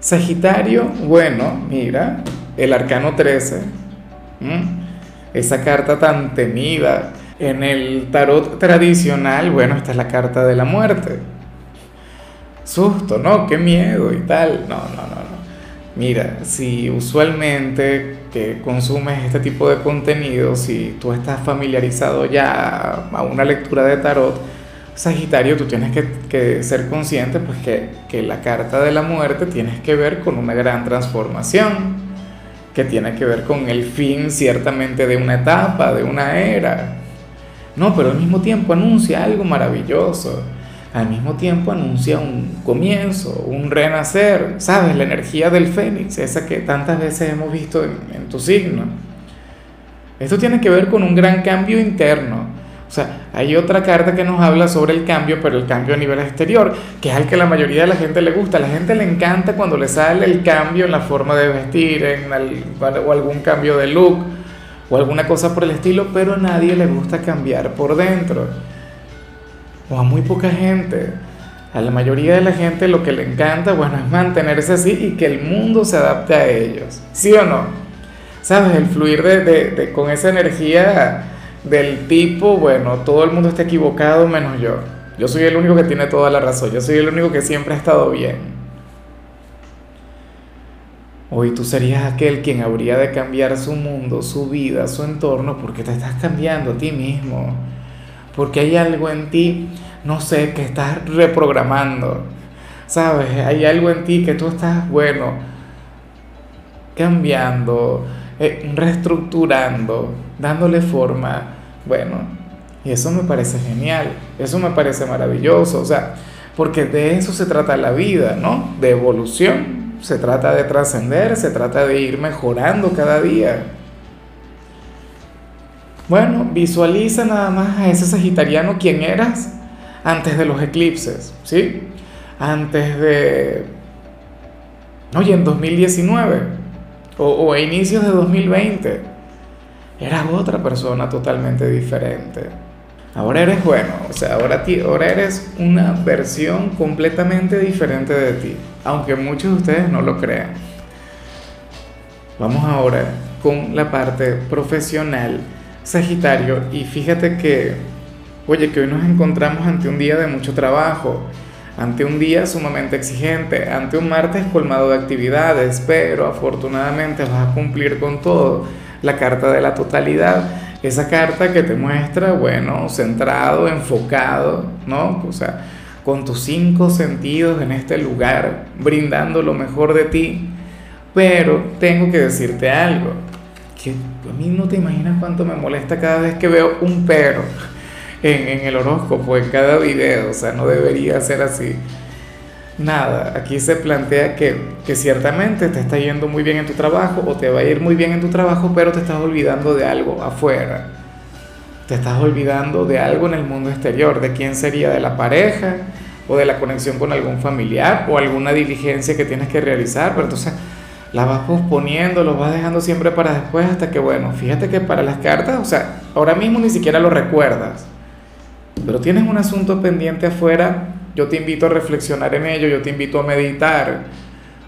Sagitario, bueno, mira, el arcano 13, esa carta tan temida. En el tarot tradicional, bueno, esta es la carta de la muerte. Susto, ¿no? Qué miedo y tal. No, no, no, no. Mira, si usualmente que consumes este tipo de contenido, si tú estás familiarizado ya a una lectura de tarot, Sagitario, tú tienes que, ser consciente pues que, la carta de la muerte tiene que ver con una gran transformación, que tiene que ver con el fin ciertamente de una etapa, de una era. No, pero al mismo tiempo anuncia algo maravilloso. Al mismo tiempo anuncia un comienzo, un renacer, ¿sabes? La energía del fénix, esa que tantas veces hemos visto en, en tu signo. Esto tiene que ver con un gran cambio interno hay otra carta que nos habla sobre el cambio, pero el cambio a nivel exterior, que es al que la mayoría de la gente le gusta. A la gente le encanta cuando le sale el cambio en la forma de vestir, en o algún cambio de look, o alguna cosa por el estilo, pero a nadie le gusta cambiar por dentro. O a muy poca gente. A la mayoría de la gente lo que le encanta, bueno, es mantenerse así y que el mundo se adapte a ellos. ¿Sí o no? ¿Sabes? El fluir de, de con esa energía del tipo, bueno, todo el mundo está equivocado menos yo. Yo soy el único que tiene toda la razón, yo soy el único que siempre ha estado bien. Hoy tú serías aquel quien habría de cambiar su mundo, su vida, su entorno, porque te estás cambiando a ti mismo. Porque hay algo en ti, no sé, que estás reprogramando. ¿Sabes? Hay algo en ti que tú estás, bueno, cambiando, eh, reestructurando, dándole forma. Bueno, y eso me parece genial, eso me parece maravilloso, o sea, porque de eso se trata la vida, ¿no? De evolución, se trata de trascender, se trata de ir mejorando cada día. Bueno, visualiza nada más a ese sagitariano quien eras antes de los eclipses, ¿sí? Antes de... Oye, en 2019 o, a inicios de 2020, eras otra persona totalmente diferente. Ahora eres bueno, o sea, ahora, ahora eres una versión completamente diferente de ti, aunque muchos de ustedes no lo crean. Vamos ahora con la parte profesional, Sagitario, y fíjate que, oye, que hoy nos encontramos ante un día de mucho trabajo, ante un día sumamente exigente, ante un martes colmado de actividades, pero afortunadamente vas a cumplir con todo. La carta de la totalidad, esa carta que te muestra, bueno, centrado, enfocado, ¿no? O sea, con tus cinco sentidos en este lugar, brindando lo mejor de ti. Pero tengo que decirte algo, que a mí no te imaginas cuánto me molesta cada vez que veo un pero en, el horóscopo, en cada video, o sea, no debería ser así. Nada, aquí se plantea que, que, ciertamente te está yendo muy bien en tu trabajo o te va a ir muy bien en tu trabajo, pero te estás olvidando de algo afuera. Te estás olvidando de algo en el mundo exterior, de quién sería, de la pareja o de la conexión con algún familiar o alguna diligencia que tienes que realizar, pero entonces la vas posponiendo, lo vas dejando siempre para después hasta que, bueno, fíjate que para las cartas, o sea, ahora mismo ni siquiera lo recuerdas pero tienes un asunto pendiente afuera, yo te invito a reflexionar en ello, yo te invito a meditar,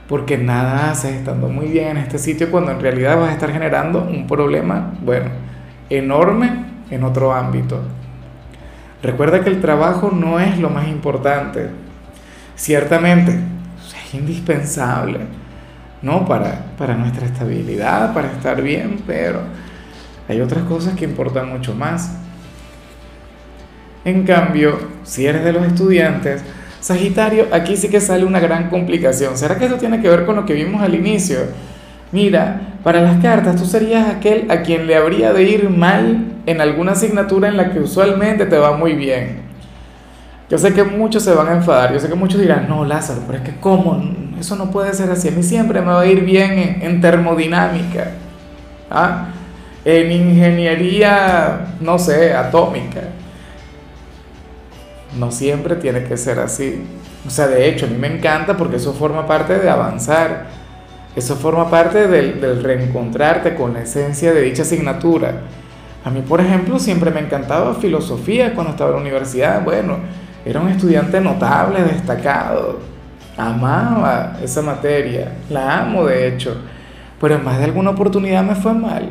porque nada haces estando muy bien en este sitio cuando en realidad vas a estar generando un problema, bueno, enorme en otro ámbito. Recuerda que el trabajo no es lo más importante. Ciertamente, es indispensable, ¿no? Para, para nuestra estabilidad, para estar bien, pero hay otras cosas que importan mucho más. En cambio, si eres de los estudiantes, Sagitario, aquí sí que sale una gran complicación. ¿Será que eso tiene que ver con lo que vimos al inicio? Mira, para las cartas tú serías aquel a quien le habría de ir mal en alguna asignatura en la que usualmente te va muy bien. Yo sé que muchos se van a enfadar, yo sé que muchos dirán, no, Lázaro, pero es que cómo, eso no puede ser así. A mí siempre me va a ir bien en, termodinámica, ¿ah? en ingeniería, no sé, atómica. No siempre tiene que ser así. O sea, de hecho, a mí me encanta porque eso forma parte de avanzar. Eso forma parte del, del reencontrarte con la esencia de dicha asignatura. A mí, por ejemplo, siempre me encantaba filosofía cuando estaba en la universidad. Bueno, era un estudiante notable, destacado. Amaba esa materia. La amo, de hecho. Pero en más de alguna oportunidad me fue mal.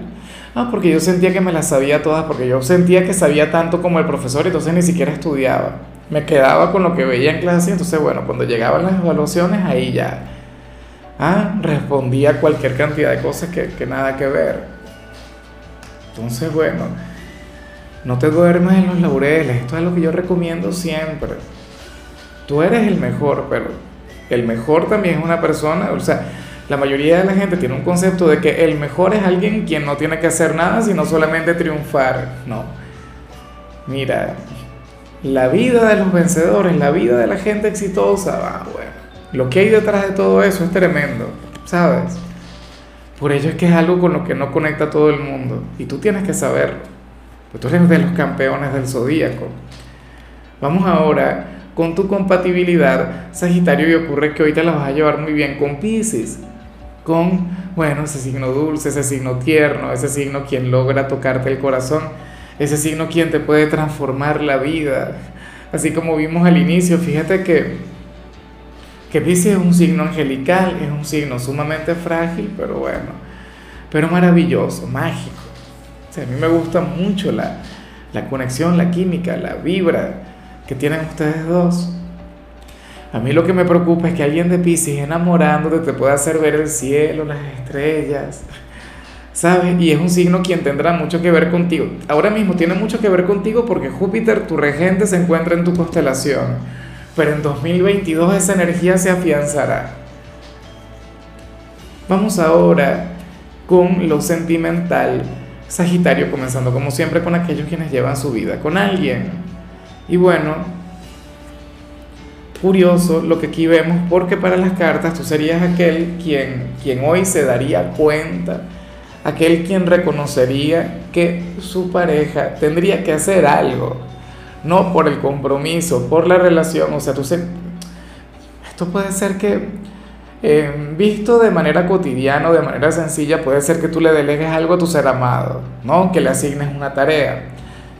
Ah, porque yo sentía que me las sabía todas, porque yo sentía que sabía tanto como el profesor, entonces ni siquiera estudiaba. Me quedaba con lo que veía en clase, entonces bueno, cuando llegaban las evaluaciones, ahí ya ah, respondía cualquier cantidad de cosas que, que nada que ver. Entonces bueno, no te duermas en los laureles, esto es lo que yo recomiendo siempre. Tú eres el mejor, pero el mejor también es una persona, o sea, la mayoría de la gente tiene un concepto de que el mejor es alguien quien no tiene que hacer nada, sino solamente triunfar. No. Mira, la vida de los vencedores, la vida de la gente exitosa, bueno, lo que hay detrás de todo eso es tremendo, ¿sabes? Por ello es que es algo con lo que no conecta todo el mundo y tú tienes que saberlo. Tú eres de los campeones del zodíaco. Vamos ahora con tu compatibilidad, Sagitario, y ocurre que hoy te la vas a llevar muy bien con Pisces. Con, bueno, ese signo dulce, ese signo tierno, ese signo quien logra tocarte el corazón, ese signo quien te puede transformar la vida. Así como vimos al inicio, fíjate que, que Pisces es un signo angelical, es un signo sumamente frágil, pero bueno, pero maravilloso, mágico a mí me gusta mucho la, conexión, la química, la vibra que tienen ustedes dos. A mí lo que me preocupa es que alguien de Pisces enamorándote te pueda hacer ver el cielo, las estrellas, ¿sabes? Y es un signo quien tendrá mucho que ver contigo. Ahora mismo tiene mucho que ver contigo porque Júpiter, tu regente, se encuentra en tu constelación. Pero en 2022 esa energía se afianzará. Vamos ahora con lo sentimental. Sagitario, comenzando como siempre con aquellos quienes llevan su vida con alguien. Y bueno, curioso lo que aquí vemos, porque para las cartas tú serías aquel quien, quien hoy se daría cuenta, aquel quien reconocería que su pareja tendría que hacer algo, no por el compromiso, por la relación, o sea, tú sé, esto puede ser que eh, visto de manera cotidiana de manera sencilla, puede ser que tú le delegues algo a tu ser amado, ¿no? Que le asignes una tarea,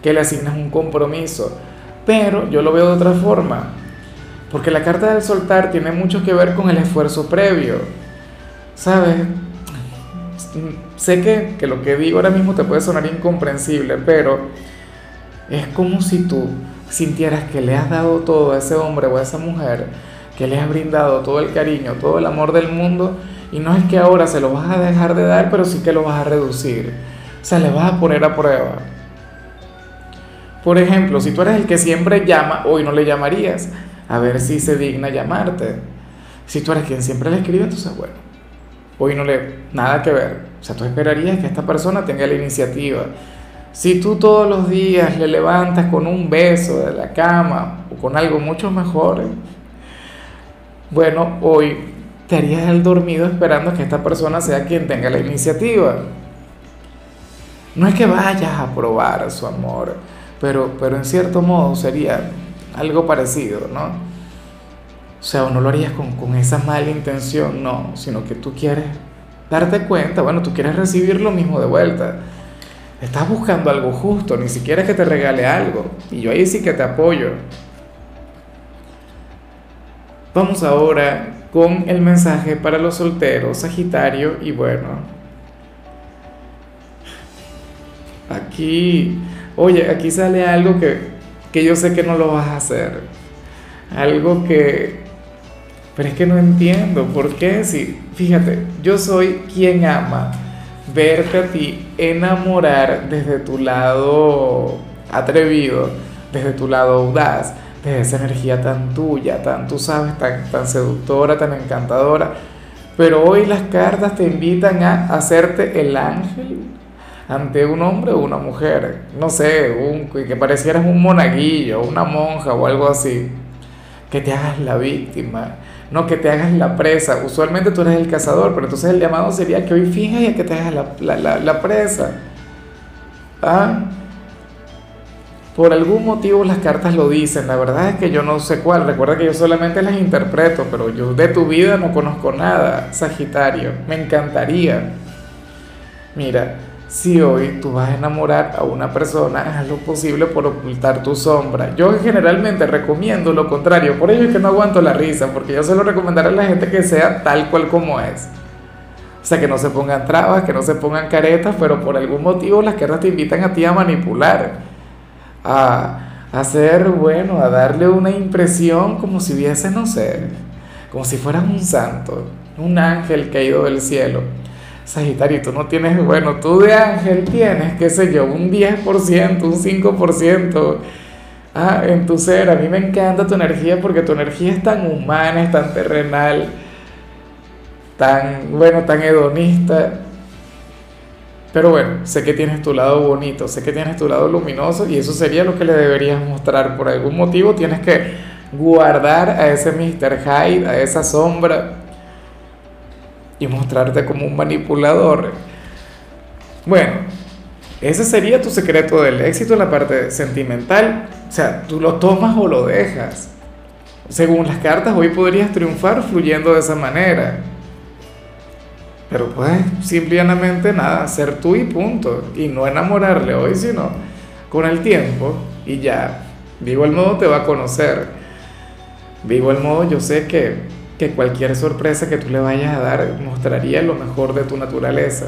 que le asignes un compromiso. Pero yo lo veo de otra forma, porque la carta del soltar tiene mucho que ver con el esfuerzo previo, ¿sabes? Sé que, que lo que digo ahora mismo te puede sonar incomprensible, pero es como si tú sintieras que le has dado todo a ese hombre o a esa mujer que le has brindado todo el cariño, todo el amor del mundo, y no es que ahora se lo vas a dejar de dar, pero sí que lo vas a reducir. O sea, le vas a poner a prueba. Por ejemplo, si tú eres el que siempre llama, hoy no le llamarías, a ver si se digna llamarte. Si tú eres quien siempre le escribe, entonces bueno, hoy no le, nada que ver. O sea, tú esperarías que esta persona tenga la iniciativa. Si tú todos los días le levantas con un beso de la cama o con algo mucho mejor, bueno, hoy te harías el dormido esperando que esta persona sea quien tenga la iniciativa. No es que vayas a probar su amor, pero, pero en cierto modo sería algo parecido, ¿no? O sea, no lo harías con, con esa mala intención, no, sino que tú quieres darte cuenta, bueno, tú quieres recibir lo mismo de vuelta. Estás buscando algo justo, ni siquiera que te regale algo. Y yo ahí sí que te apoyo. Vamos ahora con el mensaje para los solteros, Sagitario, y bueno, aquí, oye, aquí sale algo que, que yo sé que no lo vas a hacer, algo que, pero es que no entiendo, ¿por qué? Fíjate, yo soy quien ama verte a ti enamorar desde tu lado atrevido, desde tu lado audaz de esa energía tan tuya, tan, tú sabes, tan, tan seductora, tan encantadora. Pero hoy las cartas te invitan a hacerte el ángel ante un hombre o una mujer. No sé, un, que parecieras un monaguillo, una monja o algo así. Que te hagas la víctima, no que te hagas la presa. Usualmente tú eres el cazador, pero entonces el llamado sería que hoy finjas y que te hagas la, la, la, presa. ¿Ah? Por algún motivo las cartas lo dicen, la verdad es que yo no sé cuál, recuerda que yo solamente las interpreto, pero yo de tu vida no conozco nada, Sagitario, me encantaría. Mira, si hoy tú vas a enamorar a una persona, haz lo posible por ocultar tu sombra. Yo generalmente recomiendo lo contrario, por ello es que no aguanto la risa, porque yo suelo recomendar a la gente que sea tal cual como es. O sea, que no se pongan trabas, que no se pongan caretas, pero por algún motivo las cartas te invitan a ti a manipular, a hacer, bueno, a darle una impresión como si hubiese, no sé, como si fueras un santo, un ángel caído del cielo Sagitario, tú no tienes, bueno, tú de ángel tienes, qué sé yo, un 10%, un 5% ah, en tu ser. A mí me encanta tu energía porque tu energía es tan humana, es tan terrenal, tan, bueno, tan hedonista. Pero bueno, sé que tienes tu lado bonito, sé que tienes tu lado luminoso y eso sería lo que le deberías mostrar. Por algún motivo tienes que guardar a ese Mr. Hyde, a esa sombra y mostrarte como un manipulador. Bueno, ese sería tu secreto del éxito en la parte sentimental. O sea, tú lo tomas o lo dejas. Según las cartas, hoy podrías triunfar fluyendo de esa manera. Pero puedes simplemente nada, ser tú y punto. Y no enamorarle hoy, sino con el tiempo y ya. De igual modo te va a conocer. De igual modo yo sé que que cualquier sorpresa que tú le vayas a dar mostraría lo mejor de tu naturaleza.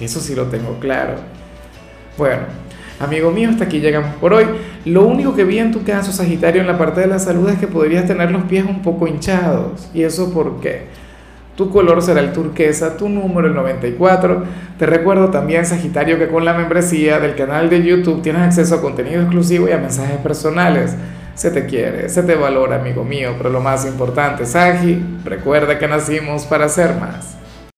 Eso sí lo tengo claro. Bueno, amigo mío, hasta aquí llegamos por hoy. Lo único que vi en tu caso, Sagitario, en la parte de la salud es que podrías tener los pies un poco hinchados. ¿Y eso por qué? Tu color será el turquesa, tu número el 94. Te recuerdo también, Sagitario, que con la membresía del canal de YouTube tienes acceso a contenido exclusivo y a mensajes personales se te quiere, se te valora, amigo mío, pero lo más importante, Sagi, recuerda que nacimos para ser más.